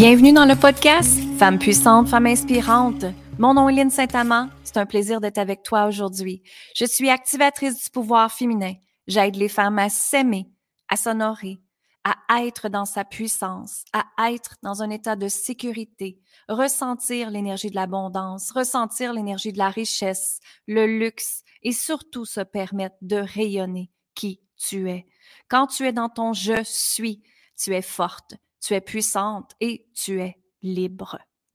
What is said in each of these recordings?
Bienvenue dans le podcast Femme puissante, femme inspirante. Mon nom est Lynne Saint-Amand. C'est un plaisir d'être avec toi aujourd'hui. Je suis activatrice du pouvoir féminin. J'aide les femmes à s'aimer, à s'honorer, à être dans sa puissance, à être dans un état de sécurité, ressentir l'énergie de l'abondance, ressentir l'énergie de la richesse, le luxe et surtout se permettre de rayonner qui tu es. Quand tu es dans ton je suis, tu es forte, tu es puissante et tu es libre.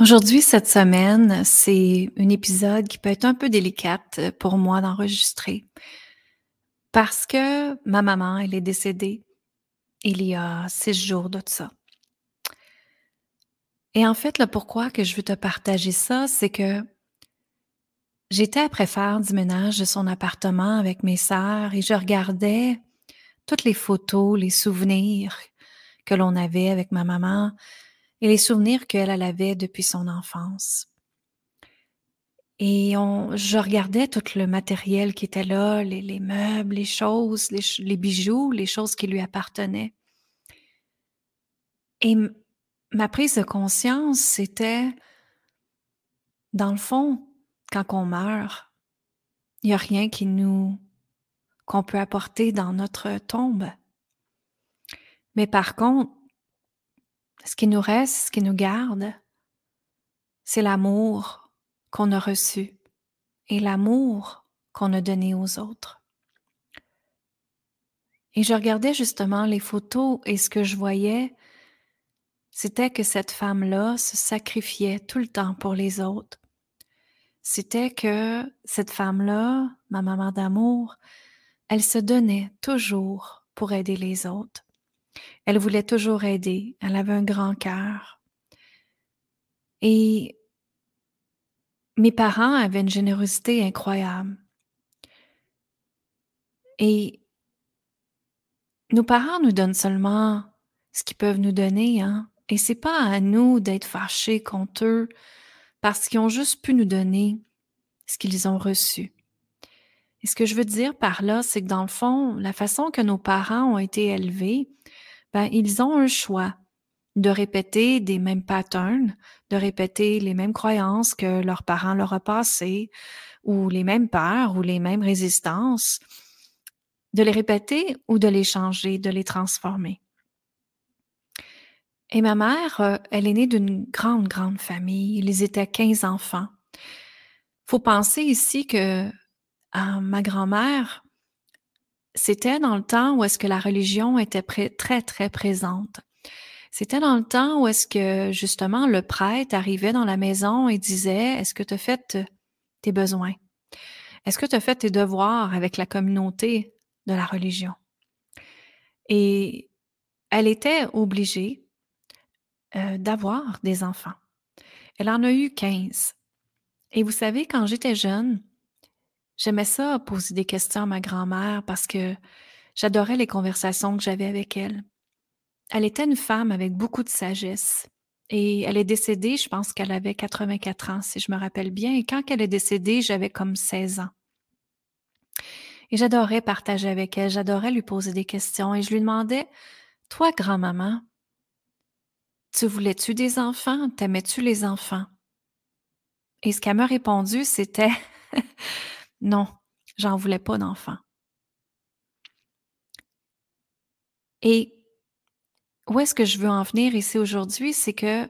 Aujourd'hui, cette semaine, c'est un épisode qui peut être un peu délicate pour moi d'enregistrer parce que ma maman, elle est décédée il y a six jours de ça. Et en fait, le pourquoi que je veux te partager ça, c'est que j'étais après faire du ménage de son appartement avec mes sœurs et je regardais toutes les photos, les souvenirs que l'on avait avec ma maman et les souvenirs qu'elle avait depuis son enfance. Et on, je regardais tout le matériel qui était là, les, meubles, les choses, les, bijoux, les choses qui lui appartenaient. Et ma prise de conscience, c'était, dans le fond, quand on meurt, il n'y a rien qui nous qu'on peut apporter dans notre tombe. Mais par contre, ce qui nous reste, ce qui nous garde, c'est l'amour qu'on a reçu et l'amour qu'on a donné aux autres. Et je regardais justement les photos et ce que je voyais, c'était que cette femme-là se sacrifiait tout le temps pour les autres. C'était que cette femme-là, ma maman d'amour, elle se donnait toujours pour aider les autres. Elle voulait toujours aider. Elle avait un grand cœur. Et mes parents avaient une générosité incroyable. Et nos parents nous donnent seulement ce qu'ils peuvent nous donner, hein. Et c'est pas à nous d'être fâchés contre eux parce qu'ils ont juste pu nous donner ce qu'ils ont reçu. Et ce que je veux dire par là, c'est que dans le fond, la façon que nos parents ont été élevés, ben, ils ont un choix de répéter des mêmes patterns, de répéter les mêmes croyances que leurs parents leur ont passées, ou les mêmes peurs, ou les mêmes résistances, de les répéter ou de les changer, de les transformer. Et ma mère, euh, elle est née d'une grande, grande famille. Ils étaient 15 enfants. Faut penser ici que euh, ma grand-mère, c'était dans le temps où est-ce que la religion était très, très présente. C'était dans le temps où est-ce que justement le prêtre arrivait dans la maison et disait Est-ce que tu as fait tes besoins? Est-ce que tu as fait tes devoirs avec la communauté de la religion? Et elle était obligée euh, d'avoir des enfants. Elle en a eu 15. Et vous savez, quand j'étais jeune, J'aimais ça, poser des questions à ma grand-mère parce que j'adorais les conversations que j'avais avec elle. Elle était une femme avec beaucoup de sagesse. Et elle est décédée, je pense qu'elle avait 84 ans, si je me rappelle bien. Et quand elle est décédée, j'avais comme 16 ans. Et j'adorais partager avec elle, j'adorais lui poser des questions. Et je lui demandais, toi, grand-maman, tu voulais-tu des enfants? T'aimais-tu les enfants? Et ce qu'elle m'a répondu, c'était Non, j'en voulais pas d'enfant. Et où est-ce que je veux en venir ici aujourd'hui, c'est que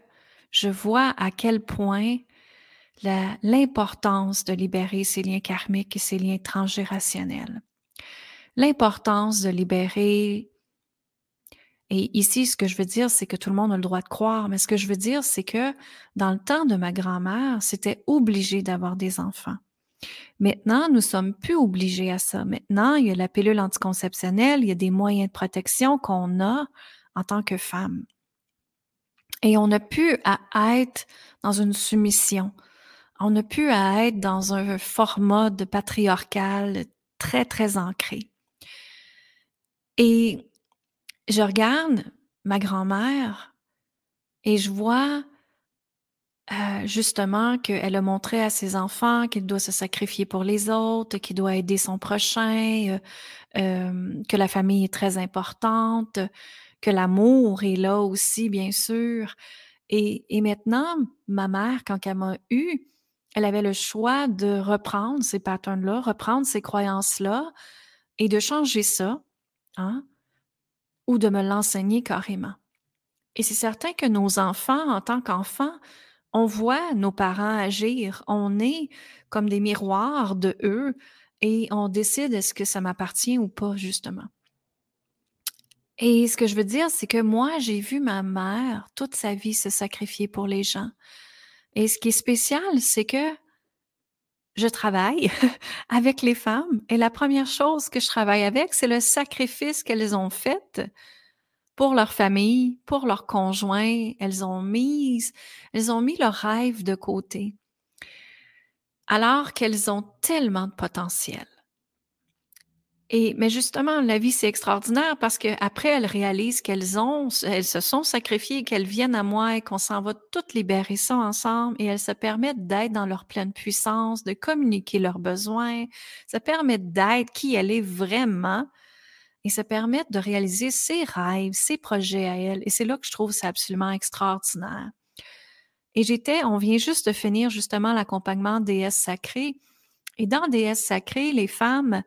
je vois à quel point l'importance de libérer ces liens karmiques et ces liens transgénérationnels. L'importance de libérer, et ici, ce que je veux dire, c'est que tout le monde a le droit de croire, mais ce que je veux dire, c'est que dans le temps de ma grand-mère, c'était obligé d'avoir des enfants. Maintenant, nous sommes plus obligés à ça. Maintenant, il y a la pilule anticonceptionnelle, il y a des moyens de protection qu'on a en tant que femme. Et on n'a plus à être dans une soumission. On n'a plus à être dans un format de patriarcal très, très ancré. Et je regarde ma grand-mère et je vois euh, justement qu'elle a montré à ses enfants qu'elle doit se sacrifier pour les autres, qu'il doit aider son prochain, euh, euh, que la famille est très importante, que l'amour est là aussi, bien sûr. Et, et maintenant, ma mère, quand elle m'a eu, elle avait le choix de reprendre ces patterns-là, reprendre ces croyances-là et de changer ça, hein, ou de me l'enseigner carrément. Et c'est certain que nos enfants, en tant qu'enfants, on voit nos parents agir, on est comme des miroirs de eux et on décide est-ce que ça m'appartient ou pas, justement. Et ce que je veux dire, c'est que moi, j'ai vu ma mère toute sa vie se sacrifier pour les gens. Et ce qui est spécial, c'est que je travaille avec les femmes et la première chose que je travaille avec, c'est le sacrifice qu'elles ont fait pour leur famille, pour leur conjoint. Elles ont mis, elles ont mis leur rêve de côté. Alors qu'elles ont tellement de potentiel. Et, mais justement, la vie, c'est extraordinaire parce qu'après, elles réalisent qu'elles ont, elles se sont sacrifiées, qu'elles viennent à moi et qu'on s'en va toutes libérer ça ensemble et elles se permettent d'être dans leur pleine puissance, de communiquer leurs besoins, se permettent d'être qui elle est vraiment et se permettent de réaliser ses rêves, ses projets à elle. Et c'est là que je trouve ça absolument extraordinaire. Et j'étais, on vient juste de finir justement l'accompagnement déesse sacrée. Et dans déesse sacrée, les femmes,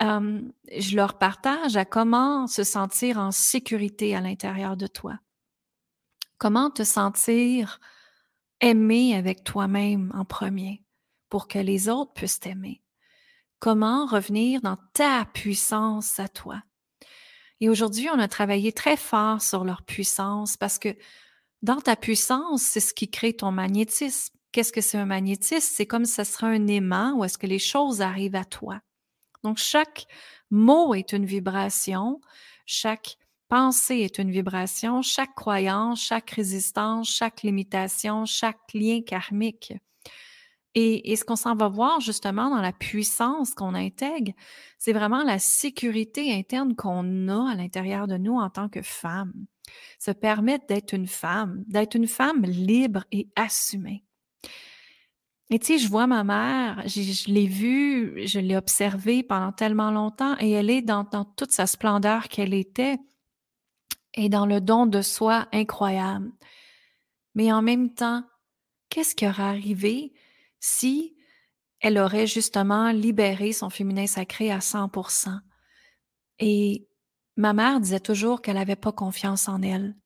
je leur partage à comment se sentir en sécurité à l'intérieur de toi. Comment te sentir aimé avec toi-même en premier pour que les autres puissent t'aimer. Comment revenir dans ta puissance à toi. Et aujourd'hui, on a travaillé très fort sur leur puissance parce que dans ta puissance, c'est ce qui crée ton magnétisme. Qu'est-ce que c'est un magnétisme? C'est comme ce serait un aimant où est-ce que les choses arrivent à toi. Donc, chaque mot est une vibration, chaque pensée est une vibration, chaque croyance, chaque résistance, chaque limitation, chaque lien karmique. Et, ce qu'on s'en va voir justement dans la puissance qu'on intègre, c'est vraiment la sécurité interne qu'on a à l'intérieur de nous en tant que femme. Se permettre d'être une femme, d'être une femme libre et assumée. Et tu sais, je vois ma mère, je, l'ai vue, je l'ai observée pendant tellement longtemps et elle est dans, toute sa splendeur qu'elle était et dans le don de soi incroyable. Mais en même temps, qu'est-ce qui aurait arrivé? Si elle aurait justement libéré son féminin sacré à 100%? Et ma mère disait toujours qu'elle n'avait pas confiance en elle.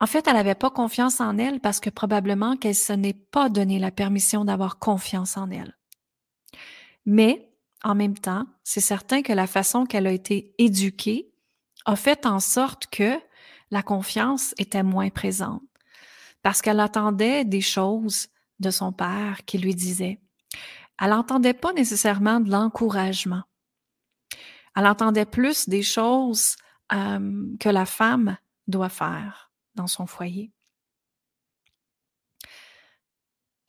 En fait, elle n'avait pas confiance en elle parce que probablement qu'elle se n'est pas donné la permission d'avoir confiance en elle. Mais, en même temps, c'est certain que la façon qu'elle a été éduquée a fait en sorte que la confiance était moins présente parce qu'elle attendait des choses de son père qui lui disait. Elle n'entendait pas nécessairement de l'encouragement. Elle entendait plus des choses que la femme doit faire dans son foyer.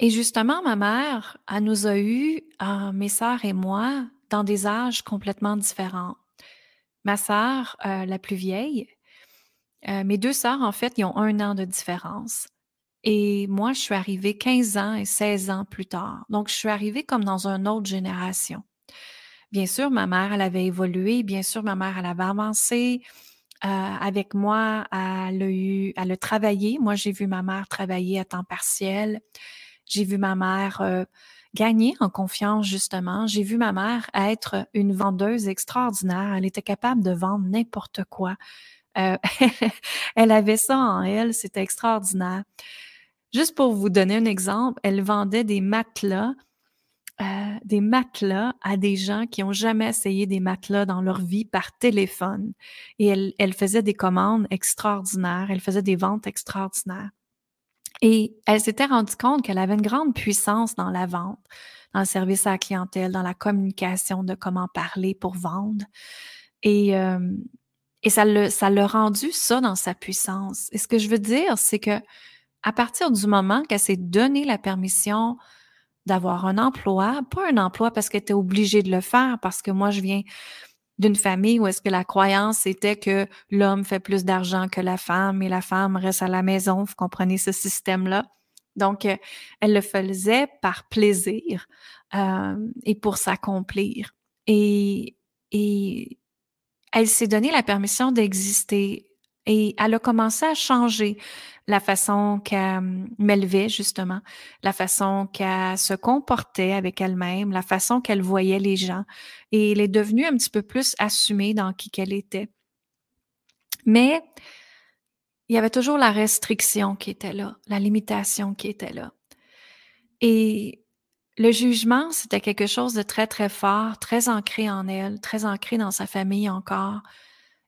Et justement, ma mère, elle nous a eu, euh, mes sœurs et moi, dans des âges complètement différents. Ma sœur, euh, la plus vieille, euh, mes deux sœurs, en fait, ils ont un an de différence. Et moi, je suis arrivée 15 ans et 16 ans plus tard. Donc, je suis arrivée comme dans une autre génération. Bien sûr, ma mère, elle avait évolué. Bien sûr, ma mère, elle avait avancé. Euh, avec moi, elle a, eu, elle a travaillé. Moi, j'ai vu ma mère travailler à temps partiel. J'ai vu ma mère euh, gagner en confiance, justement. J'ai vu ma mère être une vendeuse extraordinaire. Elle était capable de vendre n'importe quoi. Euh, elle avait ça en elle, c'était extraordinaire. Juste pour vous donner un exemple, elle vendait des matelas euh, des matelas à des gens qui ont jamais essayé des matelas dans leur vie par téléphone. Et elle, faisait des commandes extraordinaires, elle faisait des ventes extraordinaires. Et elle s'était rendue compte qu'elle avait une grande puissance dans la vente, dans le service à la clientèle, dans la communication de comment parler pour vendre. Et, euh, et ça l'a ça rendu ça dans sa puissance. Et ce que je veux dire, c'est que à partir du moment qu'elle s'est donné la permission d'avoir un emploi, pas un emploi parce qu'elle était obligée de le faire, parce que moi, je viens d'une famille où est-ce que la croyance était que l'homme fait plus d'argent que la femme et la femme reste à la maison. Vous comprenez ce système-là? Donc, euh, elle le faisait par plaisir euh, et pour s'accomplir. Et, et elle s'est donné la permission d'exister et elle a commencé à changer la façon qu'elle hum, m'élevait, justement, la façon qu'elle se comportait avec elle-même, la façon qu'elle voyait les gens. Et elle est devenue un petit peu plus assumée dans qui qu'elle était. Mais il y avait toujours la restriction qui était là, la limitation qui était là. Et le jugement, c'était quelque chose de très, très fort, très ancré en elle, très ancré dans sa famille encore.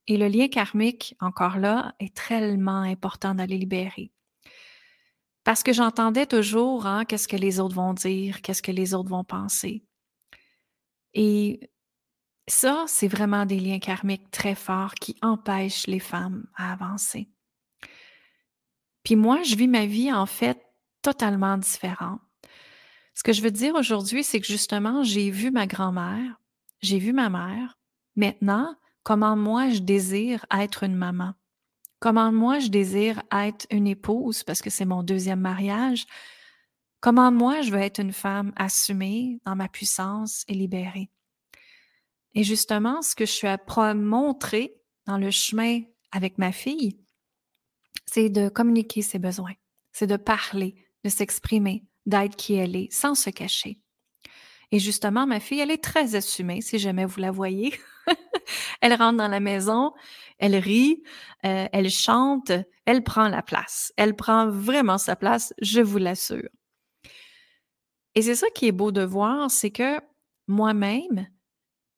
Et le lien karmique, encore là, est tellement important d'aller libérer. Parce que j'entendais toujours, hein, qu'est-ce que les autres vont dire, qu'est-ce que les autres vont penser. Et ça, c'est vraiment des liens karmiques très forts qui empêchent les femmes à avancer. Puis moi, je vis ma vie en fait totalement différente. Ce que je veux dire aujourd'hui, c'est que justement, j'ai vu ma grand-mère, j'ai vu ma mère. Maintenant, comment moi je désire être une maman, comment moi je désire être une épouse parce que c'est mon deuxième mariage, comment moi je veux être une femme assumée dans ma puissance et libérée? Et justement, ce que je suis à montrer dans le chemin avec ma fille, c'est de communiquer ses besoins, c'est de parler, de s'exprimer, d'être qui elle est, sans se cacher. Et justement, ma fille, elle est très assumée, si jamais vous la voyez. elle rentre dans la maison, elle rit, euh, elle chante, elle prend la place. Elle prend vraiment sa place, je vous l'assure. Et c'est ça qui est beau de voir, c'est que moi-même,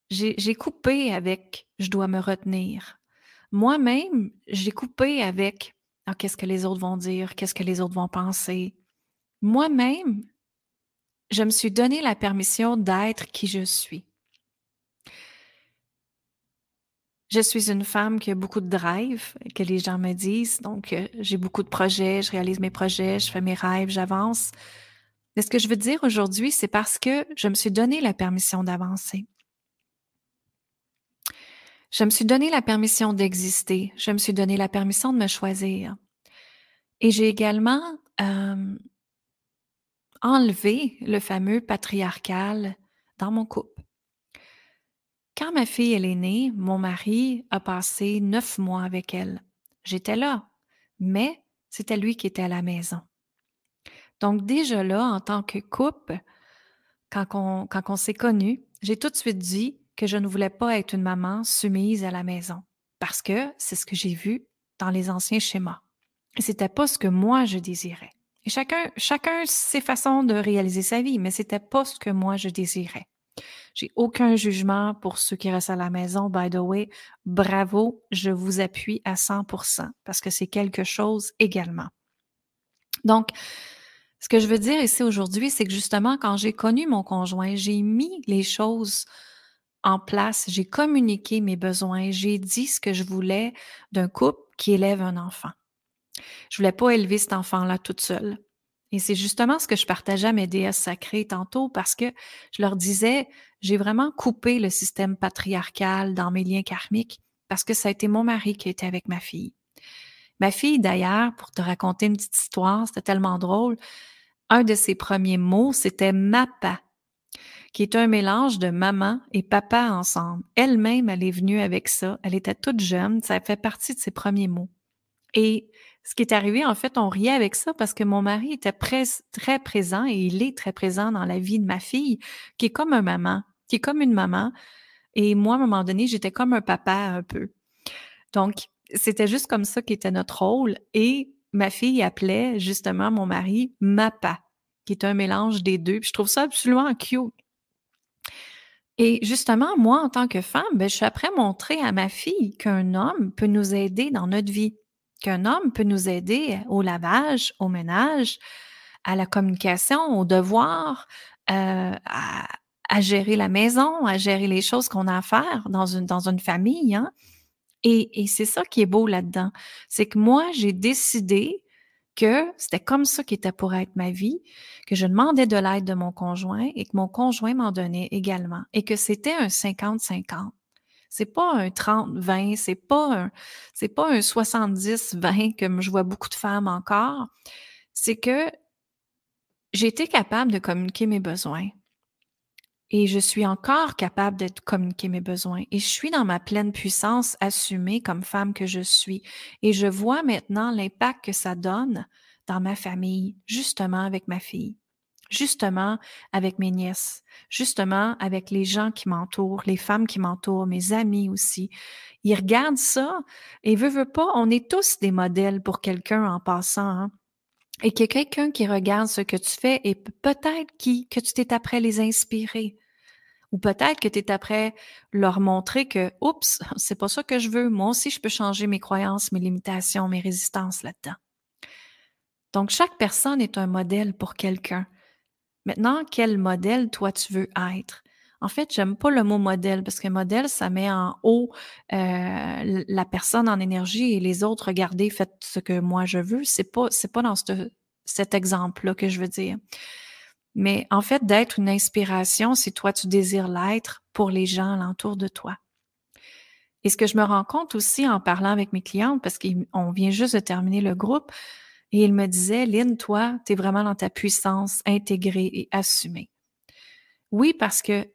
j'ai coupé avec je dois me retenir. Moi-même, j'ai coupé avec ah, qu'est-ce que les autres vont dire, qu'est-ce que les autres vont penser. Moi-même, je me suis donné la permission d'être qui je suis. Je suis une femme qui a beaucoup de drive, que les gens me disent. Donc, euh, j'ai beaucoup de projets, je réalise mes projets, je fais mes rêves, j'avance. Mais ce que je veux dire aujourd'hui, c'est parce que je me suis donné la permission d'avancer. Je me suis donné la permission d'exister. Je me suis donné la permission de me choisir. Et j'ai également euh, enlever le fameux patriarcal dans mon couple. Quand ma fille elle est née, mon mari a passé neuf mois avec elle. J'étais là, mais c'était lui qui était à la maison. Donc déjà là, en tant que couple, quand on, s'est connus, j'ai tout de suite dit que je ne voulais pas être une maman soumise à la maison parce que c'est ce que j'ai vu dans les anciens schémas. Et c'était pas ce que moi je désirais. Et chacun, chacun ses façons de réaliser sa vie, mais c'était pas ce que moi je désirais. J'ai aucun jugement pour ceux qui restent à la maison. By the way, bravo, je vous appuie à 100% parce que c'est quelque chose également. Donc, ce que je veux dire ici aujourd'hui, c'est que justement, quand j'ai connu mon conjoint, j'ai mis les choses en place, j'ai communiqué mes besoins, j'ai dit ce que je voulais d'un couple qui élève un enfant. Je voulais pas élever cet enfant-là toute seule. Et c'est justement ce que je partageais à mes déesses sacrées tantôt parce que je leur disais, j'ai vraiment coupé le système patriarcal dans mes liens karmiques parce que ça a été mon mari qui était avec ma fille. Ma fille, d'ailleurs, pour te raconter une petite histoire, c'était tellement drôle, un de ses premiers mots, c'était mappa, qui est un mélange de maman et papa ensemble. Elle-même, elle est venue avec ça. Elle était toute jeune. Ça fait partie de ses premiers mots. Et ce qui est arrivé, en fait, on riait avec ça parce que mon mari était très présent et il est très présent dans la vie de ma fille, qui est comme un maman, qui est comme une maman. Et moi, à un moment donné, j'étais comme un papa un peu. Donc, c'était juste comme ça qui était notre rôle. Et ma fille appelait justement mon mari Mapa, qui est un mélange des deux. Puis je trouve ça absolument cute. Et justement, moi, en tant que femme, ben, je suis après montrer à ma fille qu'un homme peut nous aider dans notre vie qu'un homme peut nous aider au lavage, au ménage, à la communication, au devoir, euh, à, gérer la maison, à gérer les choses qu'on a à faire dans une, dans une famille. Hein. Et, et c'est ça qui est beau là-dedans. C'est que moi, j'ai décidé que c'était comme ça qui était pour être ma vie, que je demandais de l'aide de mon conjoint et que mon conjoint m'en donnait également et que c'était un 50-50. C'est pas un 30-20, c'est pas pas un 70-20 comme je vois beaucoup de femmes encore. C'est que j'ai été capable de communiquer mes besoins. Et je suis encore capable de communiquer mes besoins. Et je suis dans ma pleine puissance assumée comme femme que je suis. Et je vois maintenant l'impact que ça donne dans ma famille, justement avec ma fille, justement avec mes nièces, justement avec les gens qui m'entourent, les femmes qui m'entourent, mes amis aussi. Ils regardent ça et veut, veut pas, on est tous des modèles pour quelqu'un en passant. Hein et a quelqu'un qui regarde ce que tu fais et peut-être qui, que tu t'es après les inspirer. Ou peut-être que tu es après leur montrer que, oups, c'est pas ça que je veux. Moi aussi, je peux changer mes croyances, mes limitations, mes résistances là-dedans. Donc, chaque personne est un modèle pour quelqu'un. Maintenant, quel modèle toi tu veux être? En fait, j'aime pas le mot modèle parce que modèle, ça met en haut euh, la personne en énergie et les autres, regardez, faites ce que moi je veux. C'est pas, c'est pas dans cet exemple-là que je veux dire. Mais en fait, d'être une inspiration, si toi tu désires l'être pour les gens alentour de toi. Et ce que je me rends compte aussi en parlant avec mes clientes, parce qu'on vient juste de terminer le groupe, et il me disait, Lynn, toi, tu es vraiment dans ta puissance intégrée et assumée. Oui, parce que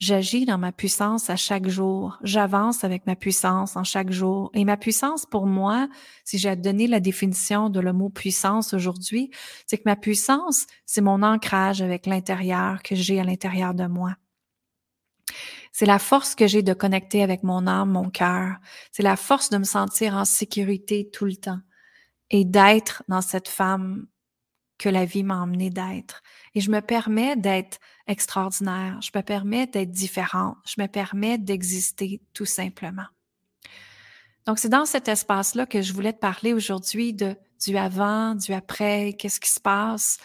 J'agis dans ma puissance à chaque jour. J'avance avec ma puissance en chaque jour. Et ma puissance, pour moi, si j'ai à donner la définition de le mot puissance aujourd'hui, c'est que ma puissance, c'est mon ancrage avec l'intérieur que j'ai à l'intérieur de moi. C'est la force que j'ai de connecter avec mon âme, mon cœur. C'est la force de me sentir en sécurité tout le temps et d'être dans cette femme que la vie m'a emmené d'être. Et je me permets d'être extraordinaire, je me permets d'être différente, je me permets d'exister tout simplement. Donc, c'est dans cet espace-là que je voulais te parler aujourd'hui de du avant, du après, qu'est-ce qui se passe.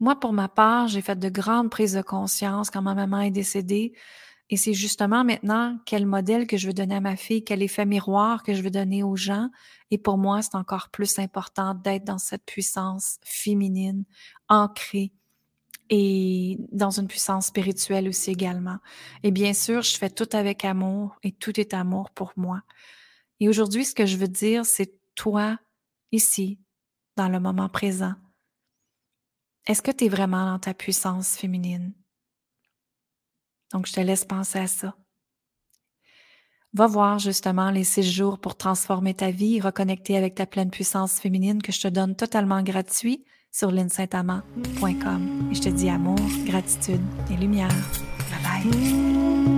Moi, pour ma part, j'ai fait de grandes prises de conscience quand ma maman est décédée. Et c'est justement maintenant quel modèle que je veux donner à ma fille, quel effet miroir que je veux donner aux gens. Et pour moi, c'est encore plus important d'être dans cette puissance féminine, ancrée et dans une puissance spirituelle aussi également. Et bien sûr, je fais tout avec amour et tout est amour pour moi. Et aujourd'hui, ce que je veux dire, c'est toi, ici, dans le moment présent. Est-ce que tu es vraiment dans ta puissance féminine? Donc, je te laisse penser à ça. Va voir justement les six jours pour transformer ta vie et reconnecter avec ta pleine puissance féminine que je te donne totalement gratuit sur linsaintamant.com. Et je te dis amour, gratitude et lumière. Bye bye.